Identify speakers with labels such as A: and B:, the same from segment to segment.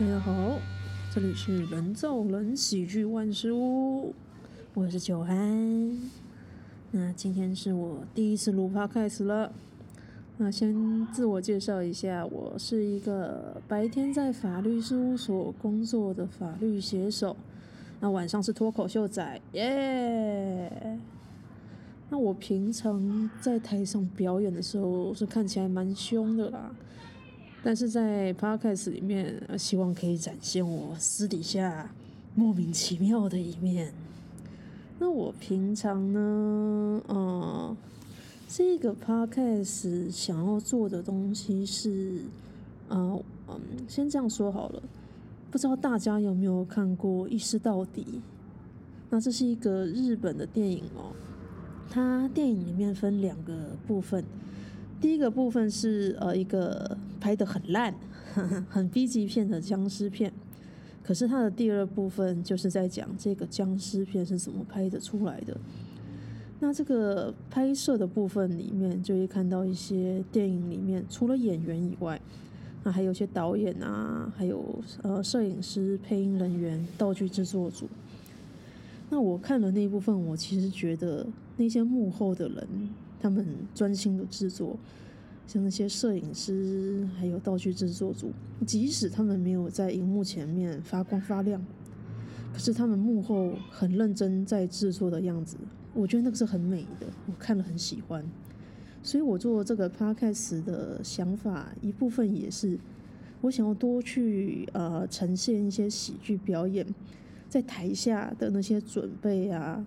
A: 大家好，这里是人造人喜剧万事屋，我是九安。那今天是我第一次录 Podcast 了。那先自我介绍一下，我是一个白天在法律事务所工作的法律写手，那晚上是脱口秀仔，耶、那我平常在台上表演的时候是看起来蛮凶的啦。但是在 Podcast 里面，希望可以展现我私底下莫名其妙的一面。那我平常呢，呃，这个 Podcast 想要做的东西是，啊，嗯，先这样说好了。不知道大家有没有看过《医师到底》？那这是一个日本的电影哦。它电影里面分两个部分。第一个部分是呃一个拍得很烂、很 B 级片的僵尸片，可是它的第二部分就是在讲这个僵尸片是怎么拍得出来的。那这个拍摄的部分里面，就会看到一些电影里面除了演员以外，那还有一些导演啊，还有呃摄影师、配音人员、道具制作组。那我看了那一部分，我其实觉得那些幕后的人。他们专心的制作，像那些摄影师，还有道具制作组，即使他们没有在荧幕前面发光发亮，可是他们幕后很认真在制作的样子，我觉得那个是很美的，我看了很喜欢。所以我做这个 podcast 的想法，一部分也是我想要多去呃呈现一些喜剧表演在台下的那些准备啊。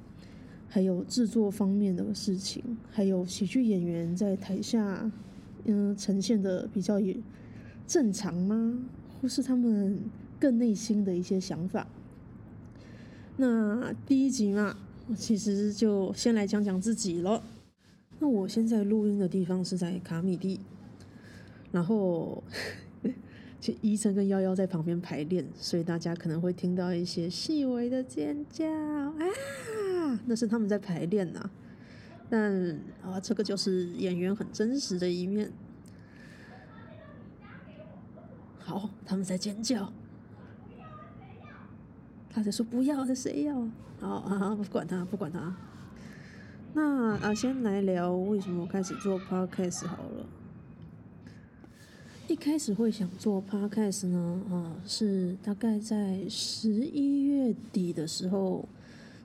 A: 还有制作方面的事情，还有喜剧演员在台下，嗯，呈现的比较也正常吗？或是他们更内心的一些想法？那第一集嘛，我其实就先来讲讲自己了。那我现在录音的地方是在卡米地，然后 其实依晨跟夭夭在旁边排练，所以大家可能会听到一些细微的尖叫啊。那是他们在排练呐，但啊，这个就是演员很真实的一面。好，他们在尖叫，他在说不要，这谁要？好啊，不管他，不管他。那啊，先来聊为什么我开始做 podcast 好了。一开始会想做 podcast 呢，啊，是大概在十一月底的时候。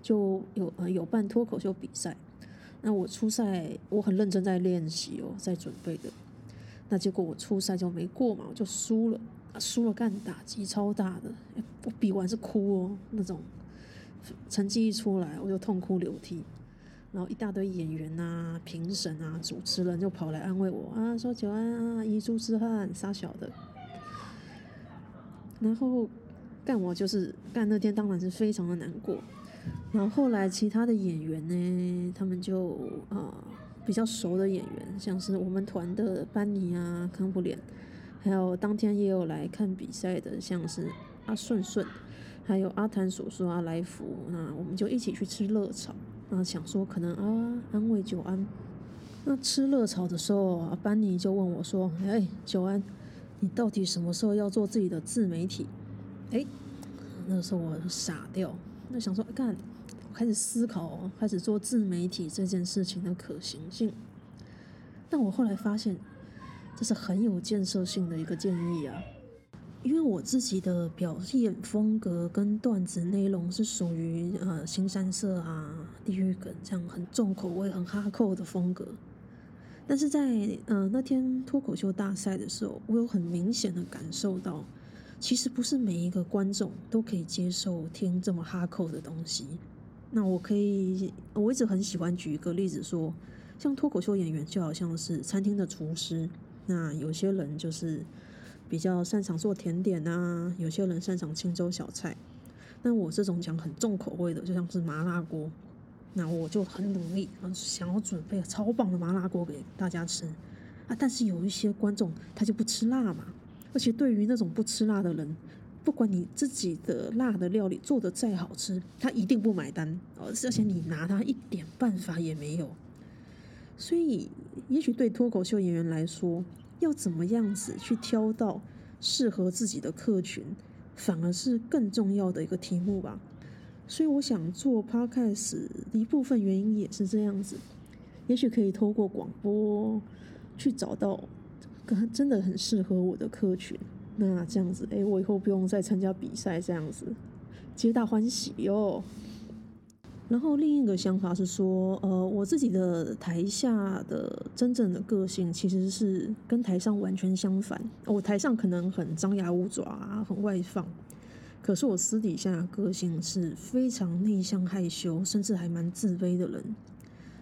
A: 就有呃有办脱口秀比赛，那我初赛我很认真在练习哦，在准备的，那结果我初赛就没过嘛，我就输了，输了干打击超大的，我比完是哭哦，那种成绩一出来我就痛哭流涕，然后一大堆演员啊、评审啊、主持人就跑来安慰我啊，说九安啊，遗珠之憾，傻小的，然后干我就是干那天当然是非常的难过。然后后来其他的演员呢，他们就啊、呃、比较熟的演员，像是我们团的班尼啊、康普脸，还有当天也有来看比赛的，像是阿顺顺，还有阿谭叔叔阿来福，那我们就一起去吃热炒，那想说可能啊安慰九安。那吃热炒的时候，阿班尼就问我说：“哎，九安，你到底什么时候要做自己的自媒体？”哎，那时候我傻掉。那想说，干，我开始思考，开始做自媒体这件事情的可行性。但我后来发现，这是很有建设性的一个建议啊，因为我自己的表现风格跟段子内容是属于呃新三色啊、地狱梗这样很重口味、很哈扣的风格。但是在呃那天脱口秀大赛的时候，我有很明显的感受到。其实不是每一个观众都可以接受听这么哈扣的东西。那我可以，我一直很喜欢举一个例子说，像脱口秀演员就好像是餐厅的厨师。那有些人就是比较擅长做甜点啊，有些人擅长清粥小菜。那我这种讲很重口味的，就像是麻辣锅。那我就很努力，想要准备超棒的麻辣锅给大家吃啊。但是有一些观众他就不吃辣嘛。而且对于那种不吃辣的人，不管你自己的辣的料理做的再好吃，他一定不买单。而且你拿他一点办法也没有。所以，也许对脱口秀演员来说，要怎么样子去挑到适合自己的客群，反而是更重要的一个题目吧。所以我想做 Podcast 一部分原因也是这样子，也许可以透过广播去找到真的很适合我的客群。那这样子，哎，我以后不用再参加比赛，这样子皆大欢喜哟。然后另一个想法是说，呃，我自己的台下的真正的个性其实是跟台上完全相反。我台上可能很张牙舞爪啊，很外放。可是我私底下的个性是非常内向害羞，甚至还蛮自卑的人。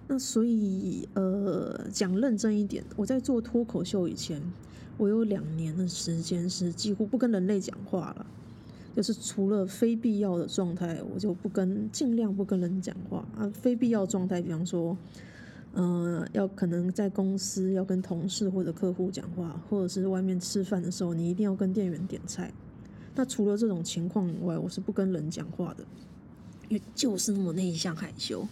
A: 那所以，呃，讲认真一点，我在做脱口秀以前，我有两年的时间是几乎不跟人类讲话了，就是除了非必要的状态，我就不跟，尽量不跟人讲话啊。非必要状态，比方说，嗯、呃，要可能在公司要跟同事或者客户讲话，或者是外面吃饭的时候，你一定要跟店员点菜。那除了这种情况以外，我是不跟人讲话的，因为就是那么内向害羞。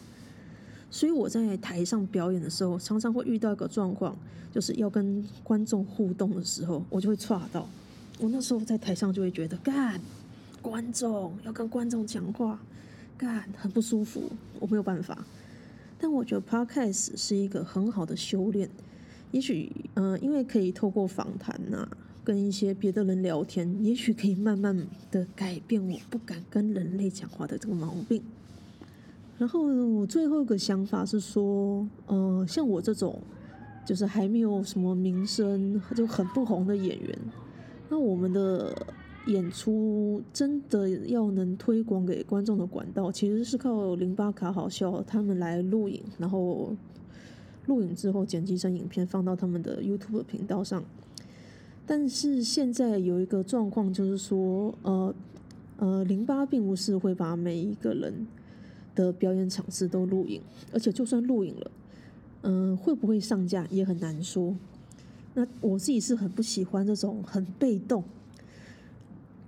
A: 所以我在台上表演的时候，常常会遇到一个状况，就是要跟观众互动的时候，我就会岔到。我那时候在台上就会觉得，干，观众要跟观众讲话，干，很不舒服，我没有办法。但我觉得 Podcast 是一个很好的修炼，也许，嗯、因为可以透过访谈呐、啊。跟一些别的人聊天，也许可以慢慢的改变我不敢跟人类讲话的这个毛病。然后我最后一个想法是说，呃，像我这种就是还没有什么名声就很不红的演员，那我们的演出真的要能推广给观众的管道，其实是靠零八卡好笑他们来录影，然后录影之后剪辑成影片放到他们的 YouTube 频道上。但是现在有一个状况，就是说，呃，呃，零八并不是会把每一个人的表演场次都录影，而且就算录影了，嗯、会不会上架也很难说。那我自己是很不喜欢这种很被动，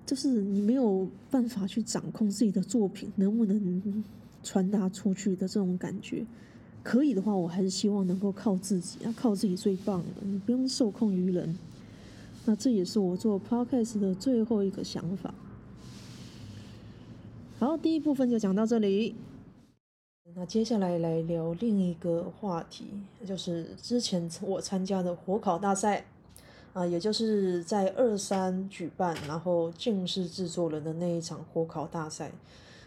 A: 就是你没有办法去掌控自己的作品能不能传达出去的这种感觉。可以的话，我还是希望能够靠自己，要靠自己最棒的，你不用受控于人。那这也是我做 podcast 的最后一个想法。好，第一部分就讲到这里。那接下来来聊另一个话题，就是之前我参加的火烤大赛啊，也就是在二三举办，然后静是制作人的那一场火烤大赛。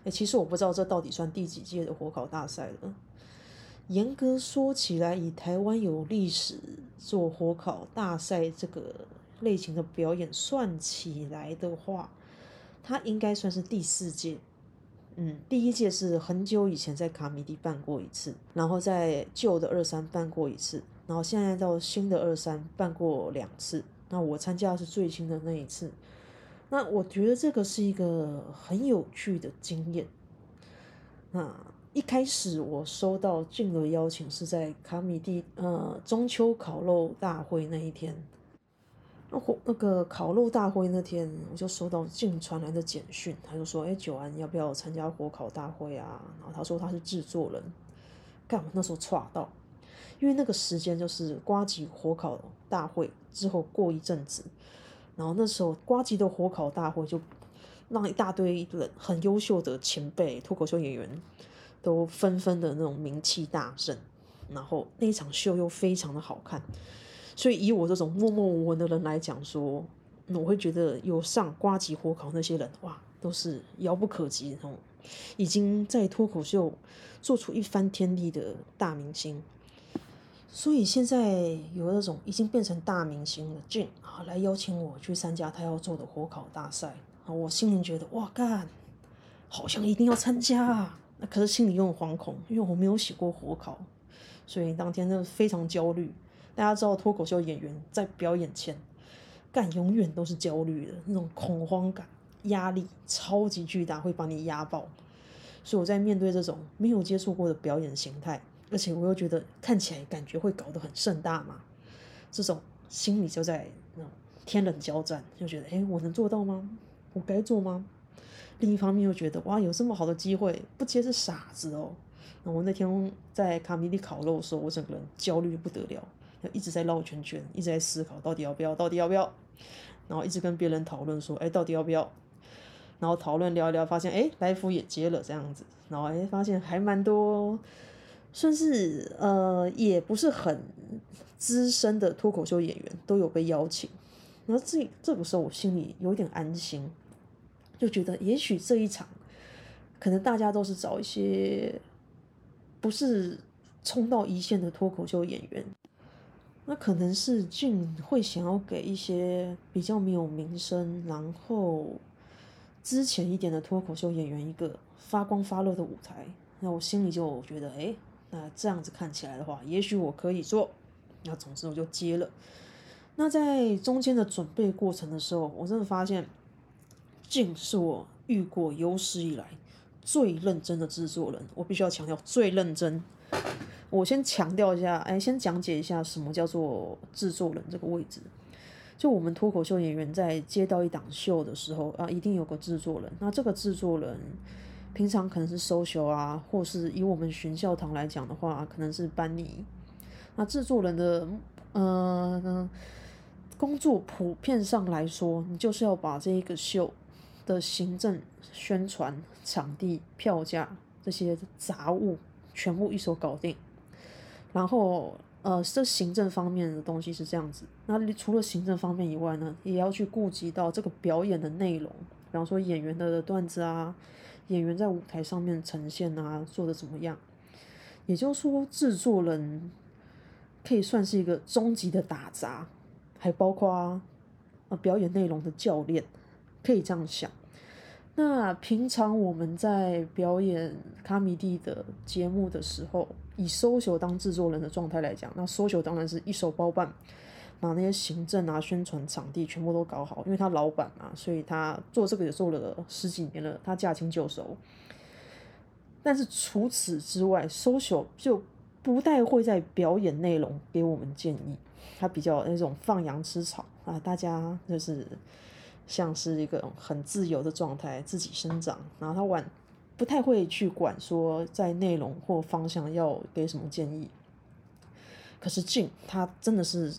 A: 哎，其实我不知道这到底算第几届的火烤大赛了。严格说起来，以台湾有历史做火烤大赛这个。类型的表演算起来的话，它应该算是第四届。嗯，第一届是很久以前在卡米蒂办过一次，然后在旧的二三办过一次，然后现在到新的二三办过两次。那我参加的是最新的那一次。那我觉得这个是一个很有趣的经验。那一开始我收到静的邀请是在卡米蒂呃中秋烤肉大会那一天。那火那个烤肉大会那天，我就收到静传来的简讯，他就说：“哎，九安要不要参加火烤大会啊？”然后他说他是制作人，干我那时候剉到，因为那个时间就是瓜吉火烤大会之后过一阵子，然后那时候瓜吉的火烤大会就让一大堆人很优秀的前辈脱口秀演员都纷纷的那种名气大振，然后那一场秀又非常的好看。所以以我这种默默无闻的人来讲说，我会觉得有上瓜吉火烤那些人，哇，都是遥不可及那种，已经在脱口秀做出一番天地的大明星。所以现在有那种已经变成大明星的俊啊，来邀请我去参加他要做的火烤大赛啊，我心里觉得哇干，好像一定要参加啊，那可是心里又很惶恐，因为我没有洗过火烤，所以当天真的非常焦虑。大家知道脱口秀演员在表演前干永远都是焦虑的那种恐慌感、压力超级巨大，会把你压爆。所以我在面对这种没有接触过的表演形态，而且我又觉得看起来感觉会搞得很盛大嘛，这种心里就在那天人交战，就觉得哎，我能做到吗？我该做吗？另一方面又觉得哇，有这么好的机会，不接是傻子哦。那我那天在卡米地烤肉的时候，我整个人焦虑不得了。一直在绕圈圈，一直在思考到底要不要，到底要不要，然后一直跟别人讨论说，哎，到底要不要？然后讨论聊一聊，发现哎，来福也接了这样子，然后哎，发现还蛮多，算是呃，也不是很资深的脱口秀演员都有被邀请，然后这这个时候我心里有点安心，就觉得也许这一场可能大家都是找一些不是冲到一线的脱口秀演员。那可能是俊会想要给一些比较没有名声，然后之前一点的脱口秀演员一个发光发热的舞台。那我心里就觉得，哎，那这样子看起来的话，也许我可以做。那总之我就接了。那在中间的准备过程的时候，我真的发现俊是我遇过有史以来最认真的制作人。我必须要强调，最认真。我先强调一下，哎，先讲解一下什么叫做制作人这个位置。就我们脱口秀演员在接到一档秀的时候啊，一定有个制作人。那这个制作人平常可能是 social 啊，或是以我们寻笑堂来讲的话，可能是班尼。那制作人的呃工作普遍上来说，你就是要把这一个秀的行政、宣传、场地、票价这些杂物全部一手搞定。然后，呃，这行政方面的东西是这样子。那除了行政方面以外呢，也要去顾及到这个表演的内容，比方说演员的段子啊，演员在舞台上面呈现啊，做的怎么样？也就是说，制作人可以算是一个终极的打杂，还包括呃表演内容的教练，可以这样想。那平常我们在表演卡米蒂的节目的时候，以搜求当制作人的状态来讲，那搜求当然是一手包办，把那些行政啊、宣传、场地全部都搞好，因为他老板嘛，所以他做这个也做了十几年了，他驾轻就熟。但是除此之外搜求就不太会在表演内容给我们建议，他比较那种放羊吃草啊，大家就是。像是一个很自由的状态，自己生长，然后他玩不太会去管说在内容或方向要给什么建议。可是俊他真的是，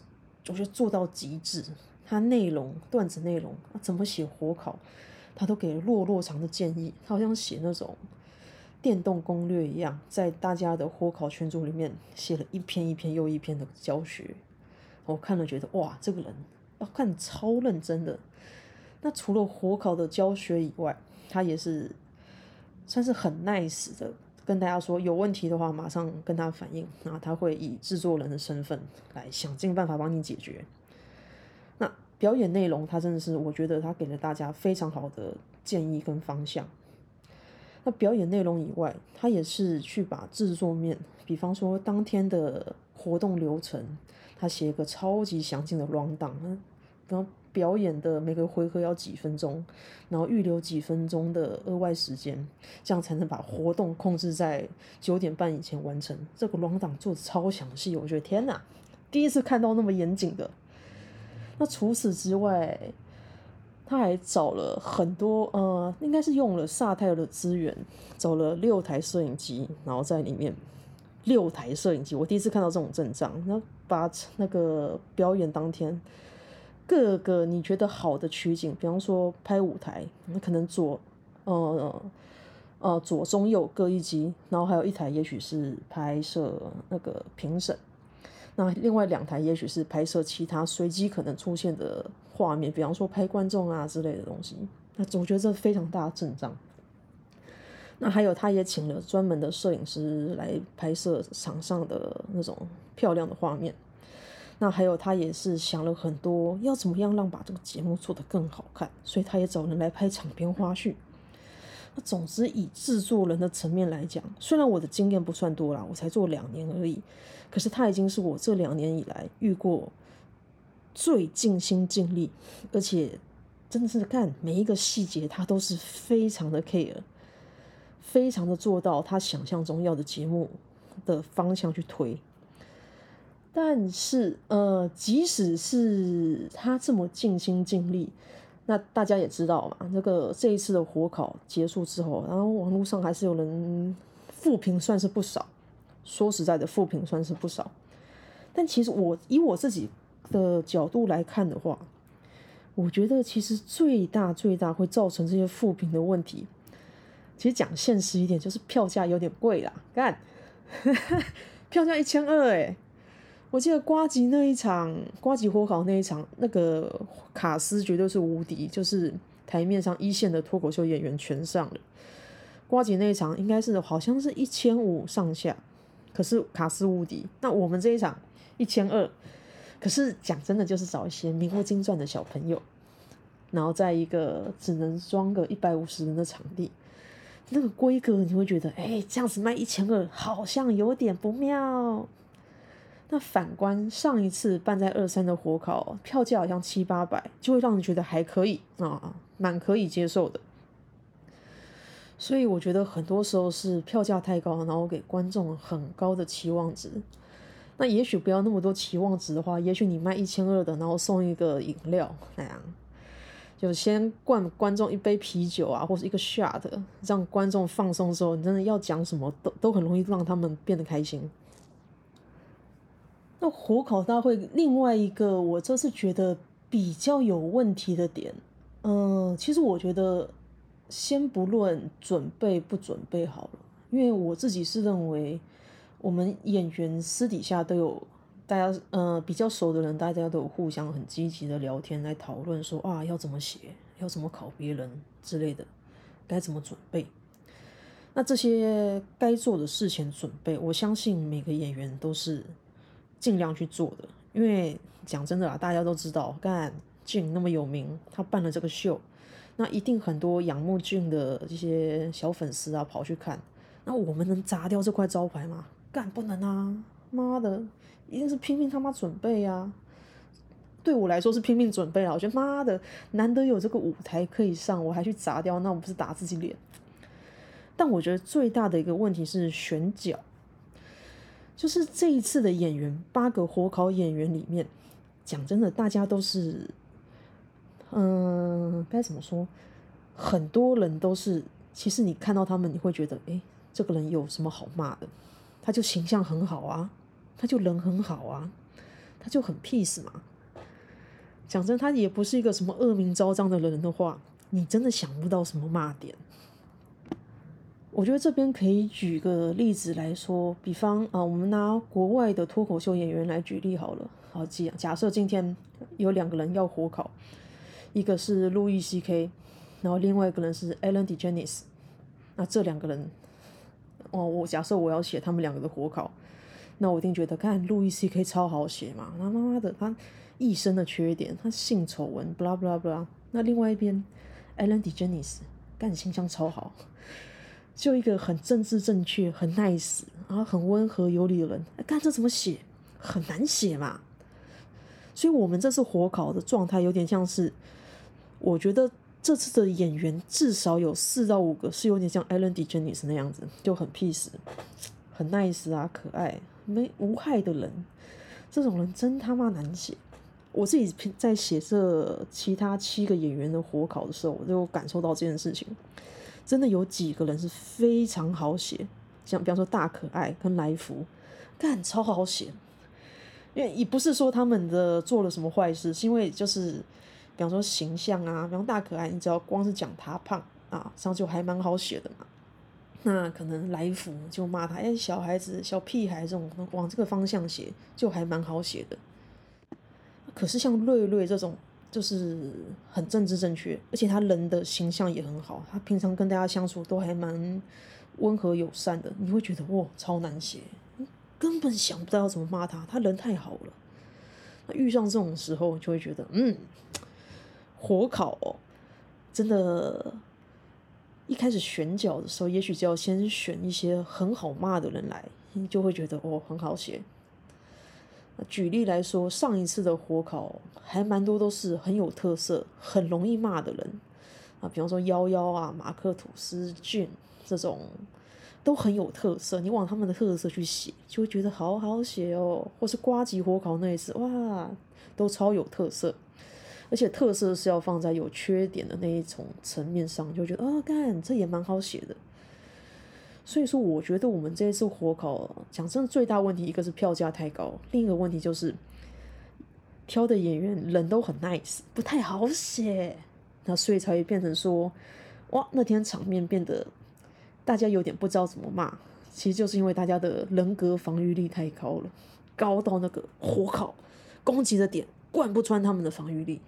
A: 我觉得做到极致，他内容段子内容怎么写火烤，他都给了落落长的建议，他好像写那种电动攻略一样，在大家的火烤群组里面写了一篇一篇又一篇的教学，我看了觉得哇，这个人要看超认真的。那除了火烤的教学以外，他也是算是很 nice 的，跟大家说有问题的话马上跟他反映，然后他会以制作人的身份来想尽办法帮你解决。那表演内容，他真的是我觉得他给了大家非常好的建议跟方向。那表演内容以外，他也是去把制作面，比方说当天的活动流程，他写一个超级详尽的 rundown，表演的每个回合要几分钟，然后预留几分钟的额外时间，这样才能把活动控制在九点半以前完成。这个文档做的超详细，我觉得天哪，第一次看到那么严谨的。那除此之外，他还找了很多，呃，应该是用了萨泰尔的资源，找了六台摄影机，然后在里面六台摄影机，我第一次看到这种阵仗，然后把那个表演当天。各个你觉得好的取景，比方说拍舞台，那可能左呃呃左中右各一机，然后还有一台也许是拍摄那个评审，那另外两台也许是拍摄其他随机可能出现的画面，比方说拍观众啊之类的东西。那我觉得这非常大的阵仗。那还有他也请了专门的摄影师来拍摄场上的那种漂亮的画面。那还有，他也是想了很多，要怎么样让把这个节目做得更好看，所以他也找人来拍场边花絮。那总之，以制作人的层面来讲，虽然我的经验不算多啦，我才做两年而已，可是他已经是我这两年以来遇过最尽心尽力，而且真的是干每一个细节，他都是非常的 care，非常的做到他想象中要的节目的方向去推。但是，呃，即使是他这么尽心尽力，那大家也知道嘛，这个这一次的火烤结束之后，然后网络上还是有人负评，算是不少。说实在的，负评算是不少。但其实我以我自己的角度来看的话，我觉得其实最大最大会造成这些负评的问题，其实讲现实一点，就是票价有点贵啦。干，票价一千二哎！我记得瓜吉那一场，瓜吉火烤那一场，那个卡斯绝对是无敌，就是台面上一线的脱口秀演员全上了。瓜吉那一场应该是好像是一千五上下，可是卡斯无敌。那我们这一场一千二，可是讲真的就是找一些名不经传的小朋友，然后在一个只能装个一百五十人的场地，那个规格你会觉得，哎，这样子卖一千二好像有点不妙。那反观上一次办在二三的火烤，票价好像七八百，就会让人觉得还可以啊，蛮可以接受的。所以我觉得很多时候是票价太高，然后给观众很高的期望值。那也许不要那么多期望值的话，也许你卖一千二的，然后送一个饮料那样，就先灌观众一杯啤酒啊，或是一个 shot，让观众放松之后，你真的要讲什么都都很容易让他们变得开心。那火烤大会另外一个，我这次觉得比较有问题的点，嗯，其实我觉得先不论准备不准备好了，因为我自己是认为，我们演员私底下都有大家，呃，比较熟的人，大家都有互相很积极的聊天来讨论说啊，要怎么写，要怎么考别人之类的，该怎么准备。那这些该做的事情准备，我相信每个演员都是。尽量去做的，因为讲真的啦，大家都知道，干俊那么有名，他办了这个秀，那一定很多仰慕俊的这些小粉丝啊跑去看，那我们能砸掉这块招牌吗？干不能啊！妈的，一定是拼命他妈准备啊！对我来说是拼命准备啊，我觉得妈的，难得有这个舞台可以上，我还去砸掉，那我不是打自己脸？但我觉得最大的一个问题是选角。就是这一次的演员，八个火烤演员里面，讲真的，大家都是，嗯，该怎么说？很多人都是，其实你看到他们，你会觉得，哎，这个人有什么好骂的？他就形象很好啊，他就人很好啊，他就很 peace 嘛。讲真，他也不是一个什么恶名昭彰的人的话，你真的想不到什么骂点。我觉得这边可以举个例子来说，比方啊，我们拿国外的脱口秀演员来举例好了。好，假假设今天有两个人要火烤，一个是路易 CK，然后另外一个人是 Ellen DeGeneres。那这两个人，哦，我假设我要写他们两个的火烤，那我一定觉得看路易 CK 超好写嘛，他妈妈的，他一身的缺点，他性丑闻，blah blah blah。那另外一边 Ellen DeGeneres 干形象超好。就一个很政治正确、很 nice，然后很温和有理的人，看这怎么写？很难写嘛。所以，我们这次火烤的状态有点像是，我觉得这次的演员至少有四到五个是有点像 Ellen DeGeneres 那样子，就很 peace，很 nice 啊，可爱、没无害的人。这种人真他妈难写。我自己在写这其他七个演员的火烤的时候，我就感受到这件事情。真的有几个人是非常好写，像比方说大可爱跟来福，干超好写。因为也不是说他们的做了什么坏事，是因为就是比方说形象啊，比方大可爱，你只要光是讲他胖啊，这样就还蛮好写的嘛。那可能来福就骂他，哎，小孩子、小屁孩这种往这个方向写，就还蛮好写的。可是像瑞瑞这种。就是很政治正确，而且他人的形象也很好，他平常跟大家相处都还蛮温和友善的，你会觉得哇，超难写，根本想不到要怎么骂他，他人太好了。那遇上这种时候，就会觉得嗯，火烤哦，真的，一开始选角的时候，也许就要先选一些很好骂的人来，你就会觉得哦，很好写。举例来说，上一次的火烤还蛮多都是很有特色、很容易骂的人啊，比方说幺幺啊、马克吐斯、俊这种都很有特色。你往他们的特色去写，就会觉得好好写哦。或是瓜吉火烤那一次，哇，都超有特色，而且特色是要放在有缺点的那一种层面上，就觉得啊，干这也蛮好写的。所以说，我觉得我们这一次火烤，讲真的，最大问题一个是票价太高，另一个问题就是挑的演员人都很 nice，不太好写，那所以才会变成说，哇，那天场面变得大家有点不知道怎么骂，其实就是因为大家的人格防御力太高了，高到那个火烤攻击的点贯不穿他们的防御力，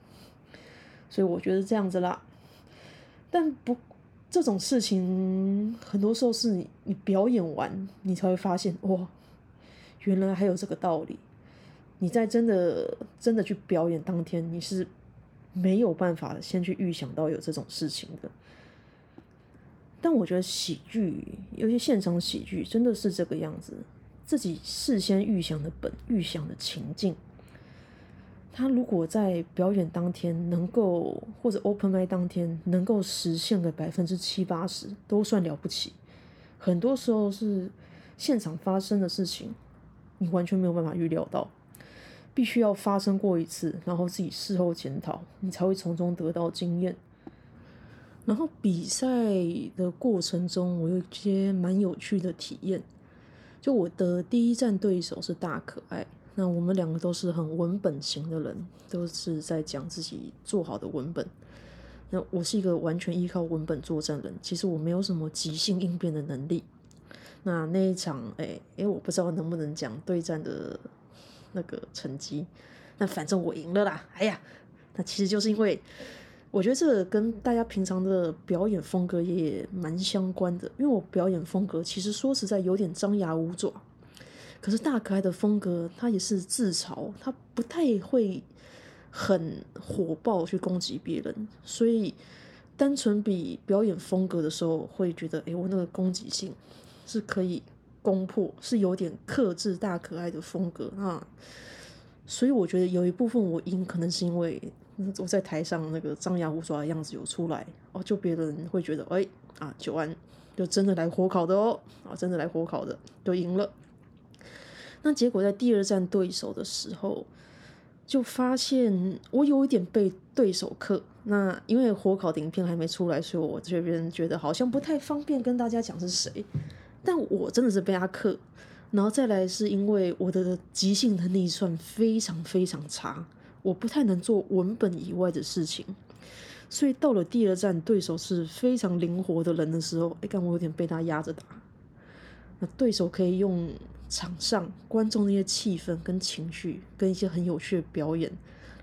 A: 所以我觉得这样子啦，但不。这种事情很多时候是你你表演完，你才会发现哇，原来还有这个道理。你在真的真的去表演当天，你是没有办法先去预想到有这种事情的。但我觉得喜剧，尤其现场喜剧真的是这个样子，自己事先预想的本、预想的情境。他如果在表演当天能够，或者 open m i 当天能够实现个百分之七八十，都算了不起。很多时候是现场发生的事情，你完全没有办法预料到，必须要发生过一次，然后自己事后检讨，你才会从中得到经验。然后比赛的过程中，我有一些蛮有趣的体验。就我的第一战对手是大可爱。那我们两个都是很文本型的人，都是在讲自己做好的文本。那我是一个完全依靠文本作战人，其实我没有什么即兴应变的能力。那那一场，哎、欸、哎、我不知道能不能讲对战的那个成绩。那反正我赢了啦。哎呀，那其实就是因为我觉得这个跟大家平常的表演风格也蛮相关的，因为我表演风格其实说实在有点张牙舞爪。可是大可爱的风格，他也是自嘲，他不太会很火爆去攻击别人，所以单纯比表演风格的时候，会觉得，哎、我那个攻击性是可以攻破，是有点克制大可爱的风格啊。所以我觉得有一部分我赢，可能是因为我在台上那个张牙舞爪的样子有出来哦，就别人会觉得，哎、啊，九安就真的来火烤的哦，啊，真的来火烤的，就赢了。那结果在第二战对手的时候，就发现我有一点被对手克。那因为火烤的影片还没出来，所以我这边觉得好像不太方便跟大家讲是谁。但我真的是被他克。然后再来是因为我的即兴能力算非常非常差，我不太能做文本以外的事情。所以到了第二战，对手是非常灵活的人的时候，哎，干我有点被他压着打。那对手可以用。场上观众那些气氛跟情绪，跟一些很有趣的表演，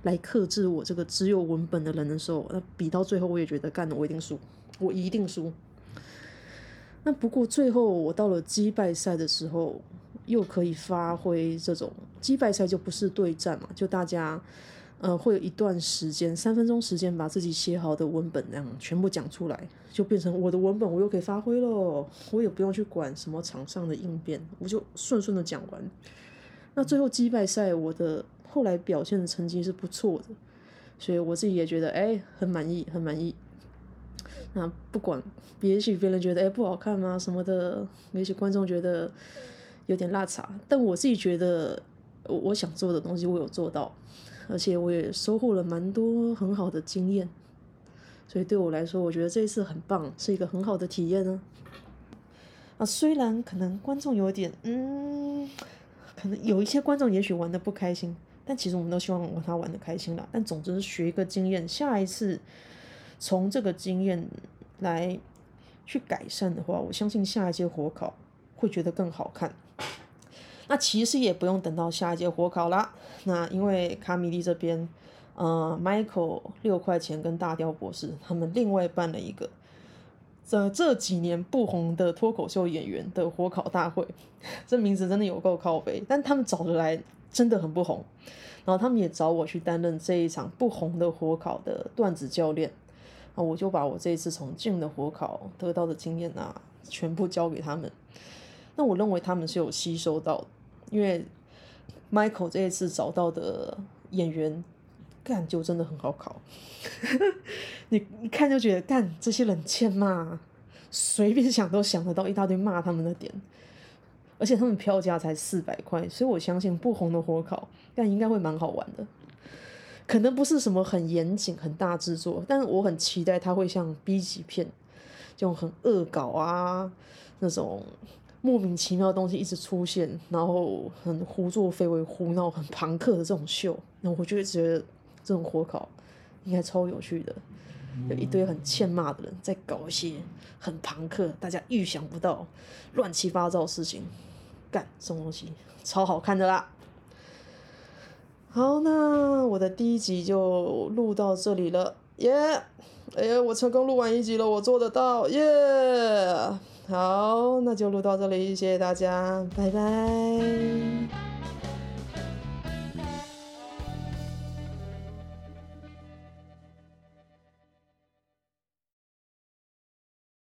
A: 来克制我这个只有文本的人的时候，那比到最后我也觉得干了，我一定输，我一定输。那不过最后我到了击败赛的时候，又可以发挥这种击败赛就不是对战嘛，就大家。呃，会有一段时间，三分钟时间，把自己写好的文本那样全部讲出来，就变成我的文本，我又可以发挥喽。我也不用去管什么场上的应变，我就顺顺的讲完。那最后击败赛，我的后来表现的成绩是不错的，所以我自己也觉得哎，很满意，很满意。那不管，也许别人觉得哎不好看吗？什么的，也许观众觉得有点落差，但我自己觉得我我想做的东西，我有做到。而且我也收获了蛮多很好的经验，所以对我来说，我觉得这一次很棒，是一个很好的体验呢。啊，虽然可能观众有点，嗯，可能有一些观众也许玩的不开心，但其实我们都希望他玩的开心啦。但总之是学一个经验，下一次从这个经验来去改善的话，我相信下一届火烤会觉得更好看。那其实也不用等到下一届火烤啦。那因为卡米利这边，呃，Michael 六块钱跟大雕博士他们另外办了一个，这这几年不红的脱口秀演员的火烤大会，这名字真的有够靠北，但他们找的来真的很不红。然后他们也找我去担任这一场不红的火烤的段子教练，啊，我就把我这一次从静的火烤得到的经验啊，全部交给他们。那我认为他们是有吸收到的。因为 Michael 这一次找到的演员，干就真的很好考，你一看就觉得干这些人欠骂，随便想都想得到一大堆骂他们的点，而且他们票价才四百块，所以我相信不红的火烤，但应该会蛮好玩的，可能不是什么很严谨、很大制作，但是我很期待它会像 B 级片，这种很恶搞啊那种。莫名其妙的东西一直出现，然后很胡作非为、胡闹、很朋克的这种秀，那我就会觉得这种火烤应该超有趣的，有一堆很欠骂的人在搞一些很朋克、大家预想不到、乱七八糟的事情，干这种东西超好看的啦。好，那我的第一集就录到这里了，耶！哎呀，我成功录完一集了，我做得到，耶！好，那就录到这里，谢谢大家，拜拜。